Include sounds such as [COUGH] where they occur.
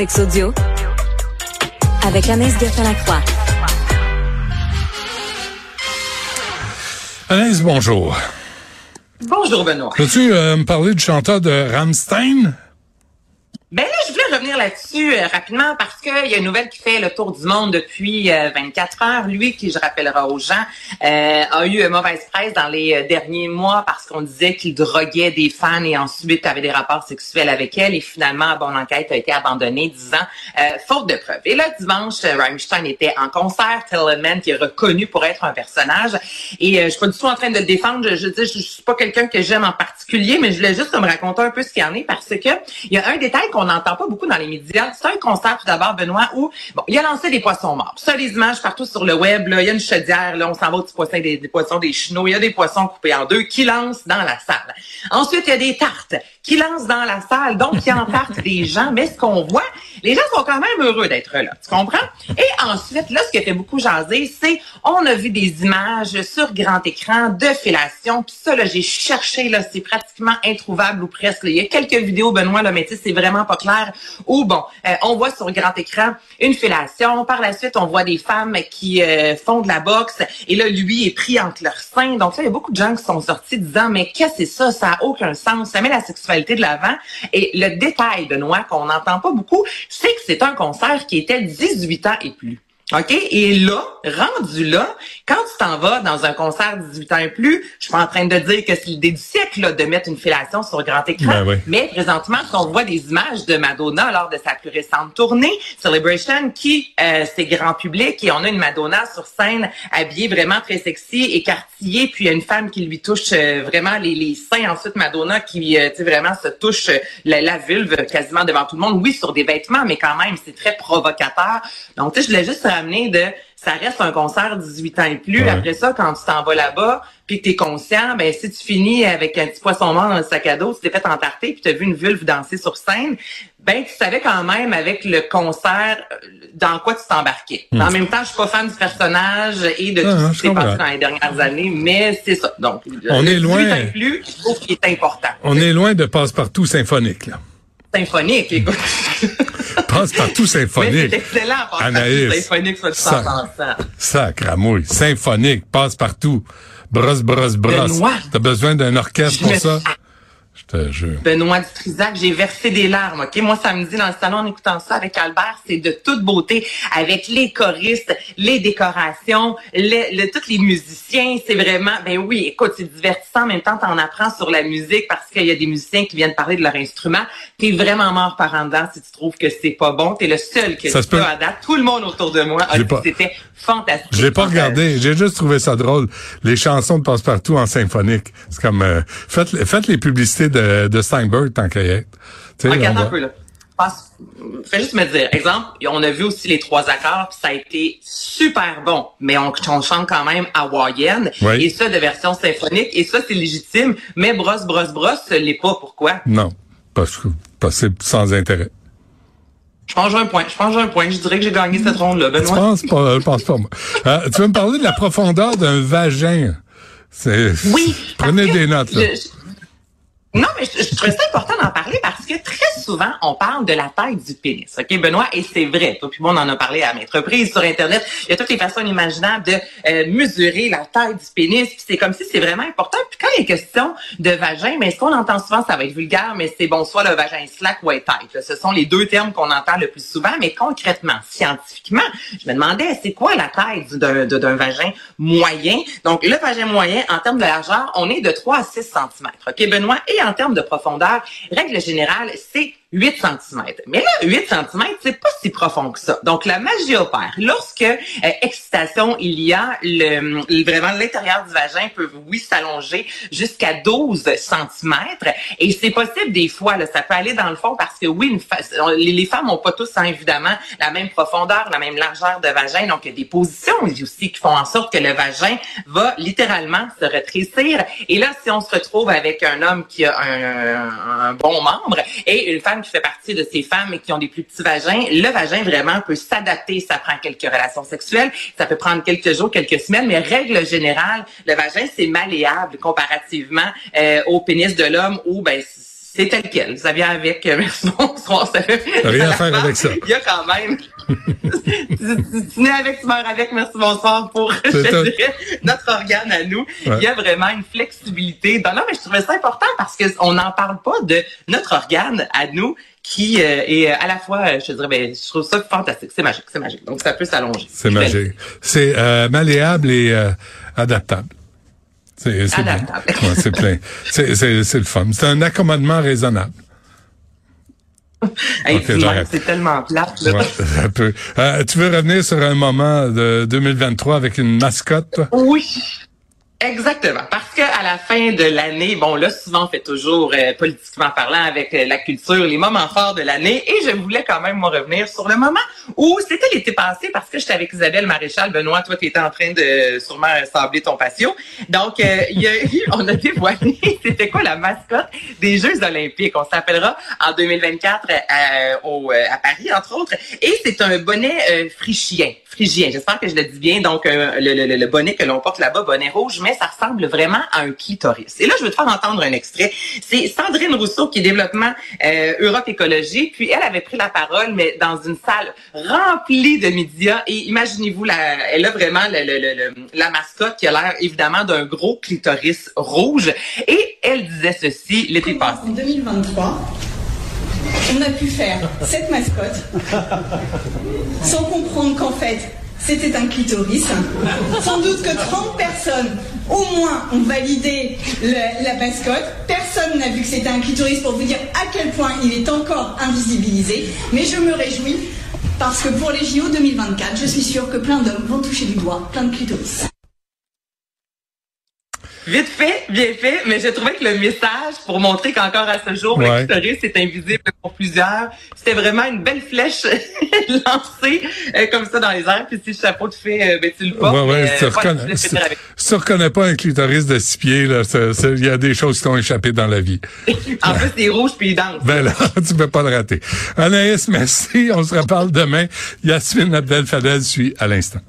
Sex audio avec Anaïs Gertin-Lacroix. Anaïs, bonjour. Bonjour Benoît. Peux-tu euh, me parler du chanteur de Ramstein? Ben là, je revenir là-dessus euh, rapidement parce qu'il y a une nouvelle qui fait le tour du monde depuis 24 euh, heures. Lui, qui je rappellerai aux gens, euh, a eu mauvaise presse dans les derniers mois parce qu'on disait qu'il droguait des fans et ensuite avait des rapports sexuels avec elles. Et finalement, bon, l'enquête a été abandonnée, disant faute de preuves. Et là, dimanche, Rammstein était en concert. Telemann, qui est reconnu pour être un personnage. Et je suis pas du tout en train de le défendre. Je, je, je, je suis pas quelqu'un que j'aime en particulier, mais je voulais juste me raconter un peu ce qu'il y en est parce que il y a un détail qu'on n'entend pas beaucoup dans les médias. C'est un concert, tout d'abord, Benoît, où bon, il a lancé des poissons morts. Ça, les images partout sur le web, il y a une chaudière, là, on s'en va au petit poisson, des, des poissons, des chenaux, il y a des poissons coupés en deux qui lancent dans la salle. Ensuite, il y a des tartes qui lancent dans la salle, donc qui entartent [LAUGHS] des gens. Mais ce qu'on voit, les gens sont quand même heureux d'être là. Tu comprends? Et ensuite, là, ce qui a fait beaucoup jaser, c'est on a vu des images sur grand écran de fellation. Puis ça, là, j'ai cherché, là, c'est pratiquement introuvable ou presque. Il y a quelques vidéos, Benoît, là, mais c'est vraiment pas clair. Ou bon, euh, on voit sur grand écran une fellation. Par la suite, on voit des femmes qui euh, font de la boxe. Et là, lui est pris entre leurs seins. Donc ça, il y a beaucoup de gens qui sont sortis disant, mais qu'est-ce que c'est ça? Ça a aucun sens. Ça met la sexualité de l'avant. Et le détail, Benoît, qu'on n'entend pas beaucoup, c'est que c'est un concert qui était 18 ans et plus. OK? Et là, rendu là, quand t'en vas dans un concert 18 ans et plus, je suis pas en train de dire que c'est l'idée du siècle là, de mettre une fellation sur grand écran. Ben Mais présentement, on voit des images de Madonna lors de sa plus récente tournée, Celebration, qui euh, c'est grand public et on a une Madonna sur scène habillée vraiment très sexy, écartillée, puis il y a une femme qui lui touche euh, vraiment les, les seins. Ensuite, Madonna qui euh, vraiment se touche euh, la, la vulve quasiment devant tout le monde. Oui, sur des vêtements, mais quand même, c'est très provocateur. Donc, tu sais, je voulais juste de ça reste un concert 18 ans et plus. Après ça, quand tu t'en vas là-bas, puis que tu es conscient, ben si tu finis avec un petit poisson mort dans le sac à dos, tu t'es fait entarter, puis tu as vu une vulve danser sur scène, ben tu savais quand même avec le concert euh, dans quoi tu t'embarquais. Hmm. En même temps, je suis pas fan du personnage et de tout Ah, ce qui s'est passé dans les dernières années, mais c'est ça. Donc, On le est loin. 18 ans et plus, je trouve qu'il est important. On est loin de passe-partout symphonique, là. Symphonique, écoute. [LAUGHS] Passe-partout Mais c'est symphonique. excellent, Anaïs, symphonique, soit du ça- temps en temps. Sacramouille. Symphonique. Passe-partout. Brosse, brosse, brosse. T'as besoin d'un orchestre pour ça? Benoît Dutrisac, j'ai versé des larmes, OK? Moi, samedi, dans le salon, en écoutant ça avec Albert, c'est de toute beauté, avec les choristes, les décorations, le, le- tous les musiciens. C'est vraiment, ben oui, écoute, c'est divertissant. En même temps, t'en apprends sur la musique parce qu'il y a des musiciens qui viennent parler de leur instrument. T'es vraiment mort par en dedans si tu trouves que c'est pas bon. T'es le seul que Ça se peut. à date. Tout le monde autour de moi a dit pas- que c'était fantastique. Je l'ai pas regardé. J'ai juste trouvé ça drôle. Les chansons de passe-partout en symphonique. C'est comme, euh, faites, faites les publicités de, de Steinberg tant qu'à y être. Tu sais, Ok, attends un peu, là. Passe- Fais juste me dire, exemple, on a vu aussi les trois accords, puis ça a été super bon, mais on, on chante quand même hawaïenne, Oui. et ça de version symphonique, et ça c'est légitime, mais brosse, brosse, brosse, ce l'est pas. Pourquoi? Non. Parce que, parce que c'est sans intérêt. Je pense un point, je pense un point, je dirais que j'ai gagné cette ronde-là, Je Benoît. pense pas, je pense pas. moi. Euh, tu veux me parler de la profondeur d'un vagin? Oui. [LAUGHS] Prenez des notes, là. je- je- Non, mais je, je trouvais ça important d'en parler parce très souvent, on parle de la taille du pénis. OK, Benoît? Et c'est vrai. Toi puis moi, on en a parlé à maintes reprises sur Internet. Il y a toutes les façons imaginables de euh, mesurer la taille du pénis. Puis c'est comme si c'est vraiment important. Puis quand il est question de vagin, mais ce qu'on entend souvent, ça va être vulgaire, mais c'est bon, soit le vagin slack ou est tight. Ce sont les deux termes qu'on entend le plus souvent. Mais concrètement, scientifiquement, je me demandais, c'est quoi la taille du- d'un d'un vagin moyen? Donc, le vagin moyen, en termes de largeur, on est de 3 à 6 cm. OK, Benoît? Et en termes de profondeur, règle générale, c'est 8 cm. Mais là, 8 cm, c'est pas si profond que ça. Donc, la magie opère. Lorsque euh, excitation, il y a le, vraiment l'intérieur du vagin peut, oui, s'allonger jusqu'à 12 cm. Et c'est possible des fois, là, ça peut aller dans le fond parce que oui, les femmes n'ont pas tous, hein, évidemment, la même profondeur, la même largeur de vagin. Donc, il y a des positions aussi qui font en sorte que le vagin va littéralement se rétrécir. Et là, si on se retrouve avec un homme qui a un, un bon membre et une femme qui fait partie de ces femmes qui ont des plus petits vagins, le vagin vraiment peut s'adapter. Ça prend quelques relations sexuelles, ça peut prendre quelques jours, quelques semaines, mais règle générale, le vagin, c'est malléable comparativement euh, au pénis de l'homme où, ben, c'est tel quel. Ça vient avec, euh, [LAUGHS] merci, bonsoir, ça fait... Rien à faire avec ça. [LAUGHS] Il y a quand même... [LAUGHS] tu, tu, nais avec, tu meurs avec, merci, bonsoir, pour, je dirais, notre organe à nous. Ouais. Il y a vraiment une flexibilité. Non, mais je trouvais ça important parce qu'on n'en parle pas de notre organe à nous qui euh, est à la fois, je dirais, ben, je trouve ça fantastique. C'est magique, c'est magique. Donc, ça peut s'allonger. C'est magique. C'est euh, malléable et euh, adaptable. C'est [LAUGHS] ouais, plein. C'est le fun. C'est un accommodement raisonnable. Hey, okay, c'est tellement plate. Là. Ouais, [LAUGHS] euh, tu veux revenir sur un moment de 2023 avec une mascotte? Toi? Oui. Exactement, parce que à la fin de l'année, bon là souvent on fait toujours euh, politiquement parlant avec euh, la culture les moments forts de l'année et je voulais quand même moi revenir sur le moment où c'était l'été passé parce que j'étais avec Isabelle Maréchal, Benoît, toi tu étais en train de sûrement sabler ton patio. Donc euh, y a [LAUGHS] on a dévoilé [LAUGHS] c'était quoi la mascotte des Jeux olympiques? On s'appellera en 2024 au, à Paris entre autres et c'est un bonnet frichien, frigien. J'espère que je le dis bien. Donc le, bonnet que l'on porte là-bas, bonnet rouge, ça ressemble vraiment à un clitoris. Et là, je veux te faire entendre un extrait. C'est Sandrine Rousseau qui est développement euh, Europe Écologie. Puis elle avait pris la parole, mais dans une salle remplie de médias. Et imaginez-vous, la, elle a vraiment le, le, le, la mascotte qui a l'air évidemment d'un gros clitoris rouge. Et elle disait ceci l'été passé. En 2023, on a pu faire cette mascotte sans comprendre qu'en fait, c'était un clitoris. Sans doute que 30 personnes au moins ont validé la mascotte. Personne n'a vu que c'était un clitoris pour vous dire à quel point il est encore invisibilisé. Mais je me réjouis parce que pour les JO 2024, je suis sûre que plein d'hommes vont toucher du doigt plein de clitoris. Vite fait, bien fait, mais j'ai trouvé que le message pour montrer qu'encore à ce jour, ouais. le clitoris est invisible pour plusieurs, c'était vraiment une belle flèche [LAUGHS] lancée euh, comme ça dans les airs. Puis si le chapeau te fait, euh, ben, tu le portes. Ouais, ouais, tu, reconnais, si, si tu reconnais pas un clitoris de six pieds, là, il y a des choses qui t'ont échappé dans la vie. [LAUGHS] en plus, c'est rouge puis il danse. Ben là, [LAUGHS] tu peux pas le rater. Anaïs, merci. On se reparle demain. Yasmine Abdel Fadel suit à l'instant.